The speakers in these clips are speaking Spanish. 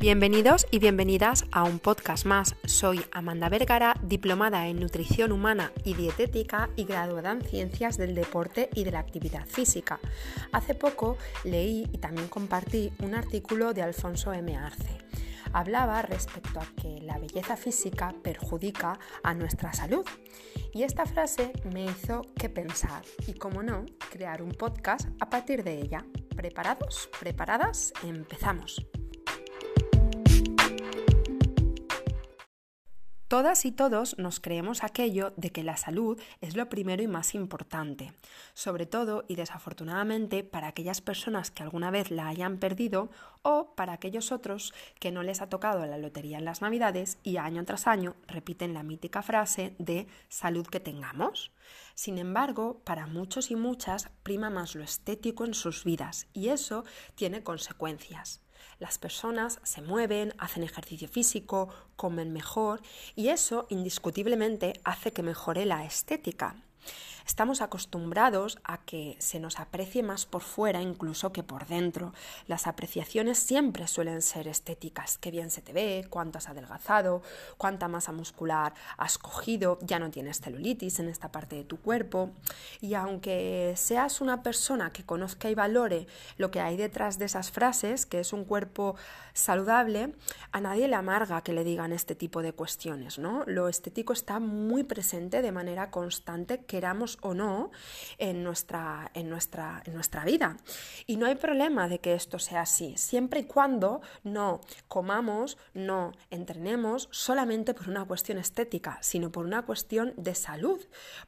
Bienvenidos y bienvenidas a un podcast más. Soy Amanda Vergara, diplomada en nutrición humana y dietética y graduada en ciencias del deporte y de la actividad física. Hace poco leí y también compartí un artículo de Alfonso M. Arce. Hablaba respecto a que la belleza física perjudica a nuestra salud. Y esta frase me hizo que pensar y, como no, crear un podcast a partir de ella. ¿Preparados? ¿Preparadas? Empezamos. Todas y todos nos creemos aquello de que la salud es lo primero y más importante, sobre todo y desafortunadamente para aquellas personas que alguna vez la hayan perdido o para aquellos otros que no les ha tocado la lotería en las Navidades y año tras año repiten la mítica frase de salud que tengamos. Sin embargo, para muchos y muchas prima más lo estético en sus vidas y eso tiene consecuencias. Las personas se mueven, hacen ejercicio físico, comen mejor y eso indiscutiblemente hace que mejore la estética. Estamos acostumbrados a que se nos aprecie más por fuera incluso que por dentro. Las apreciaciones siempre suelen ser estéticas. Qué bien se te ve, cuánto has adelgazado, cuánta masa muscular has cogido, ya no tienes celulitis en esta parte de tu cuerpo. Y aunque seas una persona que conozca y valore lo que hay detrás de esas frases, que es un cuerpo saludable, a nadie le amarga que le digan este tipo de cuestiones, ¿no? Lo estético está muy presente de manera constante, queramos o no en nuestra, en, nuestra, en nuestra vida. Y no hay problema de que esto sea así, siempre y cuando no comamos, no entrenemos solamente por una cuestión estética, sino por una cuestión de salud,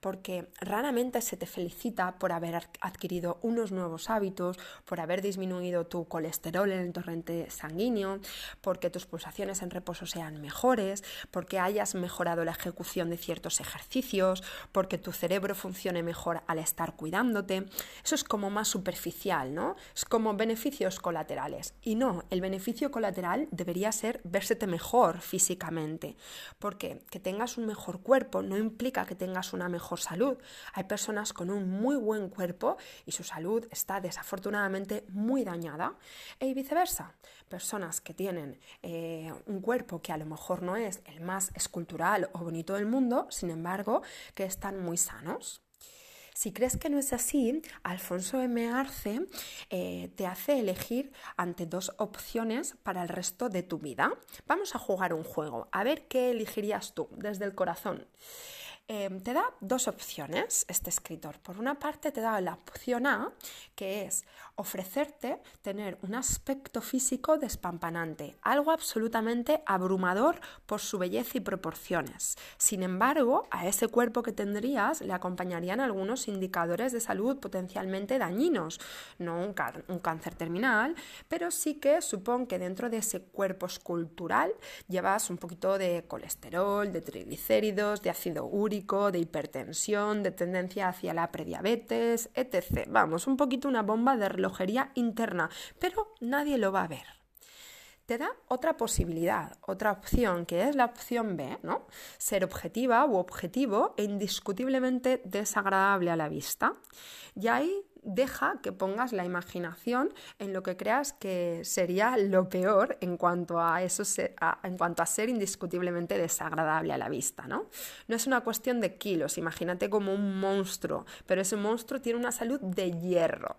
porque raramente se te felicita por haber adquirido unos nuevos hábitos, por haber disminuido tu colesterol en el torrente sanguíneo, porque tus pulsaciones en reposo sean mejores, porque hayas mejorado la ejecución de ciertos ejercicios, porque tu cerebro funcione funcione mejor al estar cuidándote. Eso es como más superficial, ¿no? Es como beneficios colaterales. Y no, el beneficio colateral debería ser vérsete mejor físicamente. Porque que tengas un mejor cuerpo no implica que tengas una mejor salud. Hay personas con un muy buen cuerpo y su salud está desafortunadamente muy dañada. Y viceversa. Personas que tienen eh, un cuerpo que a lo mejor no es el más escultural o bonito del mundo, sin embargo, que están muy sanos. Si crees que no es así, Alfonso M. Arce eh, te hace elegir ante dos opciones para el resto de tu vida. Vamos a jugar un juego, a ver qué elegirías tú desde el corazón. Em, te da dos opciones este escritor. Por una parte te da la opción A, que es ofrecerte tener un aspecto físico despampanante, algo absolutamente abrumador por su belleza y proporciones. Sin embargo, a ese cuerpo que tendrías le acompañarían algunos indicadores de salud potencialmente dañinos, no un, cáncer terminal, pero sí que supongo que dentro de ese cuerpo escultural llevas un poquito de colesterol, de triglicéridos, de ácido úrico, de hipertensión, de tendencia hacia la prediabetes, etc. Vamos, un poquito una bomba de interna, pero nadie lo va a ver te da otra posibilidad, otra opción, que es la opción B, ¿no? Ser objetiva u objetivo e indiscutiblemente desagradable a la vista. Y ahí deja que pongas la imaginación en lo que creas que sería lo peor en cuanto a eso en cuanto a ser indiscutiblemente desagradable a la vista, ¿no? No es una cuestión de kilos, imagínate como un monstruo, pero ese monstruo tiene una salud de hierro,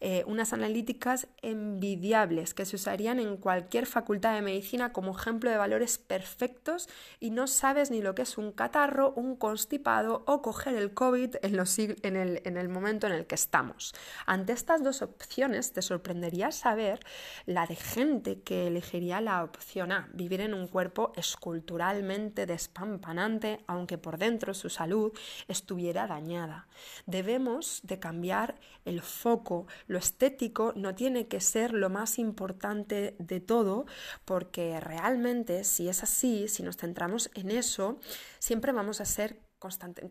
eh, unas analíticas envidiables que se usarían en cualquier facultad de medicina como ejemplo de valores perfectos y no sabes ni lo que es un catarro, un constipado o coger el COVID en, el, en el momento en el que estamos. Ante estas dos opciones, te sorprendería saber la de gente que elegiría la opción A, vivir en un cuerpo esculturalmente despampanante, aunque por dentro su salud estuviera dañada. Debemos de cambiar el foco. Lo estético no tiene que ser lo más importante de todo, porque realmente si es así, si nos centramos en eso, siempre vamos a ser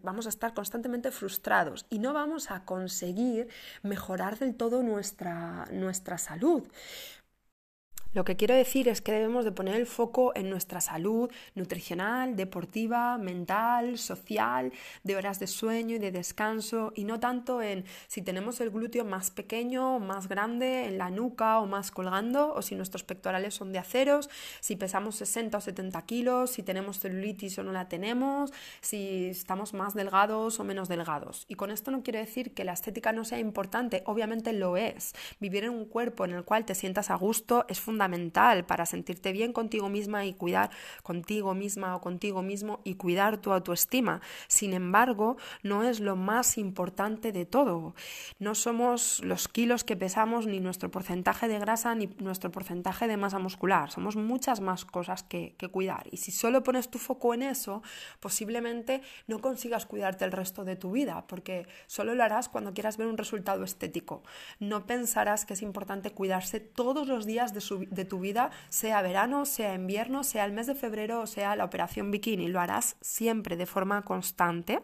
vamos a estar constantemente frustrados y no vamos a conseguir mejorar del todo nuestra, nuestra salud. Lo que quiero decir es que debemos de poner el foco en nuestra salud nutricional, deportiva, mental, social, de horas de sueño y de descanso y no tanto en si tenemos el glúteo más pequeño o más grande en la nuca o más colgando o si nuestros pectorales son de aceros, si pesamos 60 o 70 kilos, si tenemos celulitis o no la tenemos, si estamos más delgados o menos delgados. Y con esto no quiero decir que la estética no sea importante, obviamente lo es. Vivir en un cuerpo en el cual te sientas a gusto es fundamental fundamental para sentirte bien contigo misma y cuidar contigo misma o contigo mismo y cuidar tu autoestima. Sin embargo, no es lo más importante de todo. No somos los kilos que pesamos, ni nuestro porcentaje de grasa, ni nuestro porcentaje de masa muscular. Somos muchas más cosas que, cuidar. Y si solo pones tu foco en eso, posiblemente no consigas cuidarte el resto de tu vida, porque solo lo harás cuando quieras ver un resultado estético. No pensarás que es importante cuidarse todos los días de su, de tu vida, sea verano, sea invierno, sea el mes de febrero o sea la operación bikini. Lo harás siempre de forma constante.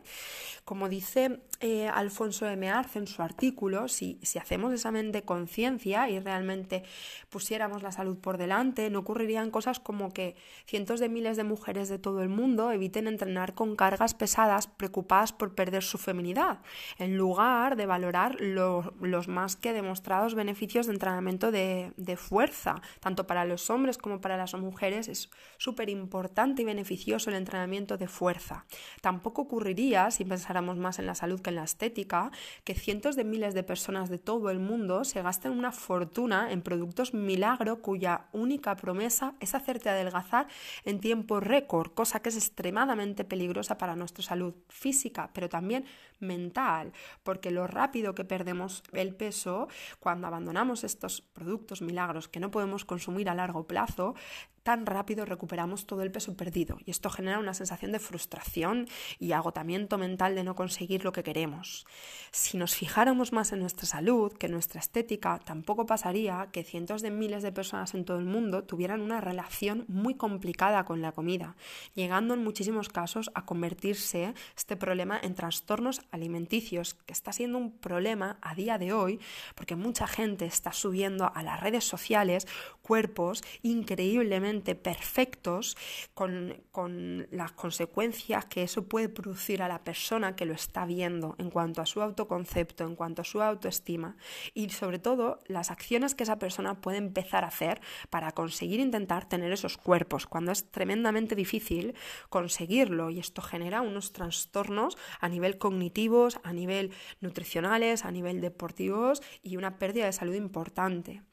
Como dice eh, Alfonso M. Arce en su artículo, si, si hacemos examen de conciencia y realmente pusiéramos la salud por delante, no ocurrirían cosas como que cientos de miles de mujeres de todo el mundo eviten entrenar con cargas pesadas preocupadas por perder su feminidad, en lugar de valorar los más que demostrados beneficios de entrenamiento de, de fuerza, tanto para los hombres como para las mujeres, es súper importante y beneficioso el entrenamiento de fuerza. Tampoco ocurriría, si pensáramos más en la salud que en la estética, que cientos de miles de personas de todo el mundo se gasten una fortuna en productos milagro cuya única promesa es hacerte adelgazar en tiempo récord, cosa que es extremadamente peligrosa para nuestra salud física, pero también mental, porque lo rápido que perdemos el peso cuando abandonamos estos productos milagros que no podemos consumir a largo plazo, tan rápido recuperamos todo el peso perdido y esto genera una sensación de frustración y agotamiento mental de no conseguir lo que queremos. Si nos fijáramos más en nuestra salud que en nuestra estética, tampoco pasaría que cientos de miles de personas en todo el mundo tuvieran una relación muy complicada con la comida, llegando en muchísimos casos a convertirse este problema en trastornos alimenticios, que está siendo un problema a día de hoy porque mucha gente está subiendo a las redes sociales cuerpos increíblemente perfectos con, con las consecuencias que eso puede producir a la persona que lo está viendo en cuanto a su autoconcepto, en cuanto a su autoestima y sobre todo las acciones que esa persona puede empezar a hacer para conseguir intentar tener esos cuerpos, cuando es tremendamente difícil conseguirlo y esto genera unos trastornos a nivel cognitivos, a nivel nutricionales, a nivel deportivos y una pérdida de salud importante.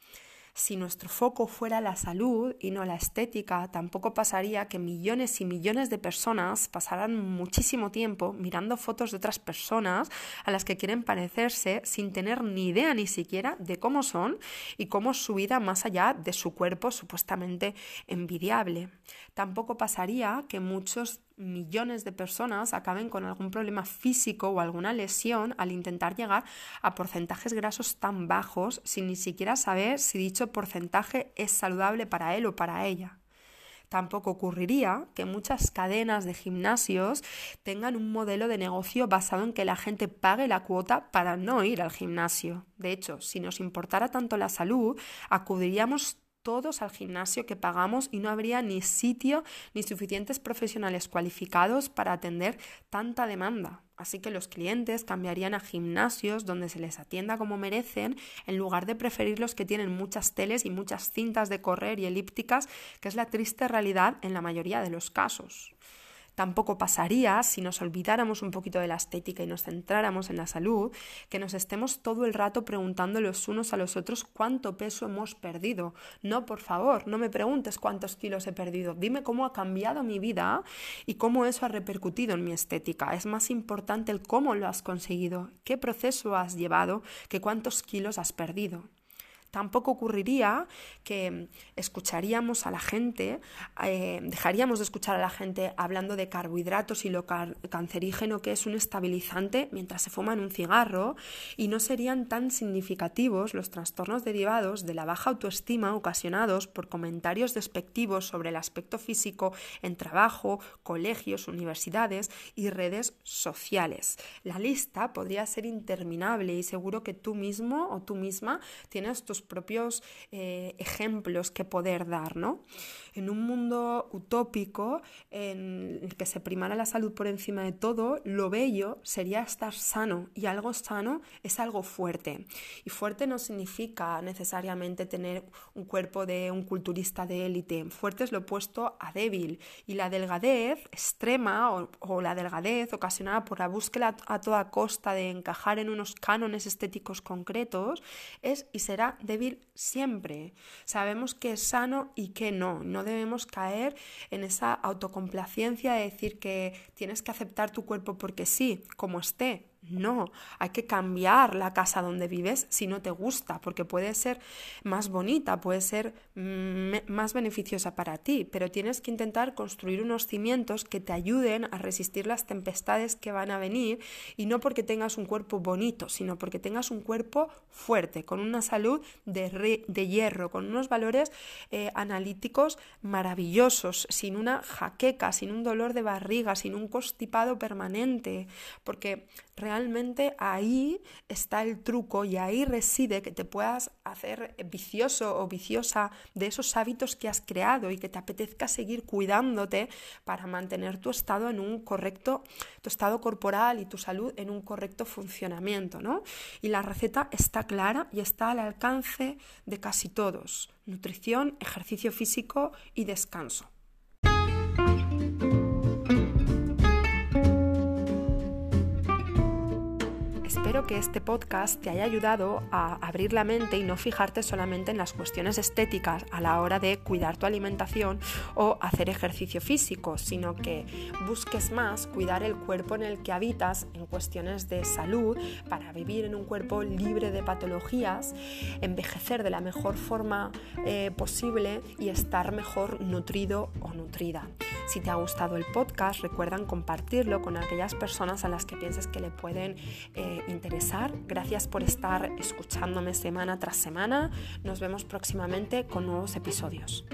Si nuestro foco fuera la salud y no la estética, tampoco pasaría que millones y millones de personas pasaran muchísimo tiempo mirando fotos de otras personas a las que quieren parecerse sin tener ni idea ni siquiera de cómo son y cómo es su vida más allá de su cuerpo supuestamente envidiable. Tampoco pasaría que muchos millones de personas acaben con algún problema físico o alguna lesión al intentar llegar a porcentajes grasos tan bajos sin ni siquiera saber si dicho porcentaje es saludable para él o para ella. Tampoco ocurriría que muchas cadenas de gimnasios tengan un modelo de negocio basado en que la gente pague la cuota para no ir al gimnasio. De hecho, si nos importara tanto la salud, acudiríamos todos al gimnasio que pagamos y no habría ni sitio ni suficientes profesionales cualificados para atender tanta demanda. Así que los clientes cambiarían a gimnasios donde se les atienda como merecen en lugar de preferir los que tienen muchas teles y muchas cintas de correr y elípticas, que es la triste realidad en la mayoría de los casos. Tampoco pasaría, si nos olvidáramos un poquito de la estética y nos centráramos en la salud, que nos estemos todo el rato preguntando los unos a los otros cuánto peso hemos perdido. No, por favor, no me preguntes cuántos kilos he perdido. Dime cómo ha cambiado mi vida y cómo eso ha repercutido en mi estética. Es más importante el cómo lo has conseguido, qué proceso has llevado, que cuántos kilos has perdido. Tampoco ocurriría que escucharíamos a la gente, eh, dejaríamos de escuchar a la gente hablando de carbohidratos y lo cancerígeno que es un estabilizante mientras se fuman un cigarro y no serían tan significativos los trastornos derivados de la baja autoestima ocasionados por comentarios despectivos sobre el aspecto físico en trabajo, colegios, universidades y redes sociales. La lista podría ser interminable y seguro que tú mismo o tú misma tienes tus propios eh, ejemplos que poder dar, ¿no? En un mundo utópico en el que se primara la salud por encima de todo, lo bello sería estar sano y algo sano es algo fuerte. Y fuerte no significa necesariamente tener un cuerpo de un culturista de élite. Fuerte es lo opuesto a débil y la delgadez extrema o, o la delgadez ocasionada por la búsqueda a toda costa de encajar en unos cánones estéticos concretos es y será siempre. Sabemos que es sano y que no. No debemos caer en esa autocomplacencia de decir que tienes que aceptar tu cuerpo porque sí, como esté. No, hay que cambiar la casa donde vives si no te gusta, porque puede ser más bonita, puede ser mm, más beneficiosa para ti, pero tienes que intentar construir unos cimientos que te ayuden a resistir las tempestades que van a venir y no porque tengas un cuerpo bonito, sino porque tengas un cuerpo fuerte, con una salud de, de hierro, con unos valores eh, analíticos maravillosos, sin una jaqueca, sin un dolor de barriga, sin un constipado permanente, porque realmente ahí está el truco y ahí reside que te puedas hacer vicioso o viciosa de esos hábitos que has creado y que te apetezca seguir cuidándote para mantener tu estado en un correcto, tu estado corporal y tu salud en un correcto funcionamiento, ¿no? Y la receta está clara y está al alcance de casi todos. Nutrición, ejercicio físico y descanso. Que este podcast te haya ayudado a abrir la mente y no fijarte solamente en las cuestiones estéticas a la hora de cuidar tu alimentación o hacer ejercicio físico, sino que busques más cuidar el cuerpo en el que habitas en cuestiones de salud para vivir en un cuerpo libre de patologías, envejecer de la mejor forma eh, posible y estar mejor nutrido o nutrida. Si te ha gustado el podcast, recuerdan compartirlo con aquellas personas a las que pienses que le pueden eh, interesar. Gracias por estar escuchándome semana tras semana. Nos vemos próximamente con nuevos episodios.